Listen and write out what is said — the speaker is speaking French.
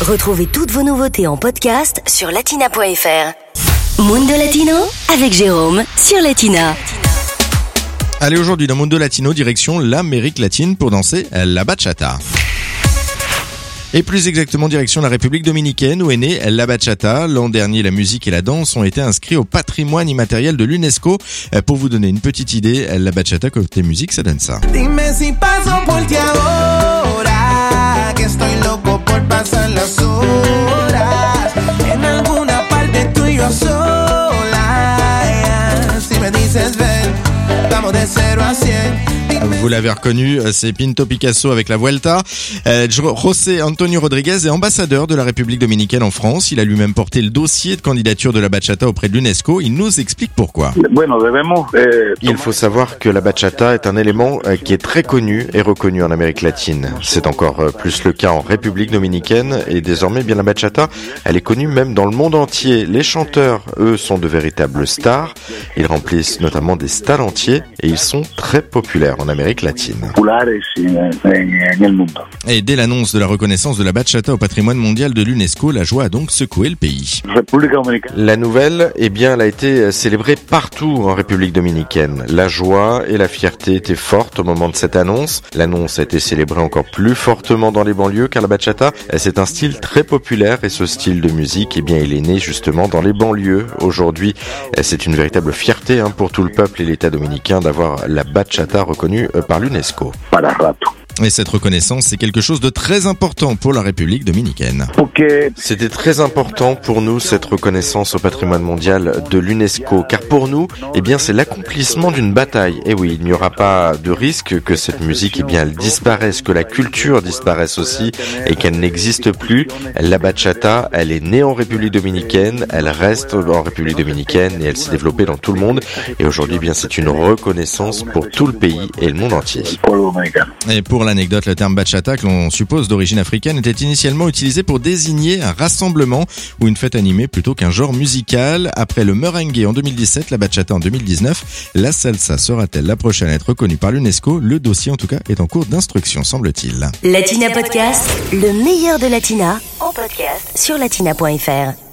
Retrouvez toutes vos nouveautés en podcast sur latina.fr. Mundo Latino avec Jérôme sur Latina. Allez, aujourd'hui dans Mundo Latino, direction l'Amérique latine pour danser la bachata. Et plus exactement direction la République dominicaine où est née la bachata. L'an dernier, la musique et la danse ont été inscrits au patrimoine immatériel de l'UNESCO. Euh, Pour vous donner une petite idée, la bachata côté musique, ça donne ça. de 0 a 100 Vous l'avez reconnu, euh, c'est Pinto Picasso avec la Vuelta. Euh, Jo- José Antonio Rodriguez est ambassadeur de la République dominicaine en France. Il a lui-même porté le dossier de candidature de la bachata auprès de l'UNESCO. Il nous explique pourquoi. Eh, Il faut savoir que la bachata est un élément euh, qui est très connu et reconnu en Amérique latine. C'est encore plus le cas en République dominicaine et désormais bien la bachata, elle est connue même dans le monde entier. Les chanteurs, eux, sont de véritables stars. Ils remplissent notamment des stades entiers et ils sont très populaires en Amérique latine. mundo. Et dès l'annonce de la reconnaissance de la bachata au patrimoine mondial de l'UNESCO, la joie a donc secoué le pays. La nouvelle, eh bien, elle a été euh, célébrée partout en République dominicaine. La joie et la fierté étaient fortes au moment de cette annonce. L'annonce a été célébrée encore plus fortement dans les banlieues car la bachata, euh, c'est un style très populaire et ce style de musique, eh bien, il est né justement dans les banlieues. Aujourd'hui, euh, c'est une véritable fierté hein, pour tout le peuple et l'État dominicain d'avoir la bachata reconnue euh, par l'UNESCO. Et cette reconnaissance, c'est quelque chose de très important pour la République dominicaine. C'était très important pour nous cette reconnaissance au patrimoine mondial de l'UNESCO, car pour nous, eh bien, c'est l'accomplissement d'une bataille. Et oui, il n'y aura pas de risque que cette musique, eh bien, elle disparaisse, que la culture disparaisse aussi, et qu'elle n'existe plus. La bachata, elle est née en République dominicaine, elle reste en République dominicaine et elle s'est développée dans tout le monde. Et aujourd'hui, eh bien, c'est une reconnaissance pour tout le pays et le monde entier. Et pour l'anecdote, le terme bachata, que l'on suppose d'origine africaine, était initialement utilisé pour désigner un rassemblement ou une fête animée plutôt qu'un genre musical. Après le merengue en 2017, la bachata en 2019, la salsa sera-t-elle la prochaine à être reconnue par l'UNESCO? Le dossier en tout cas est en cours d'instruction, semble-t-il. Latina Podcast, le meilleur de Latina en podcast sur latina.fr.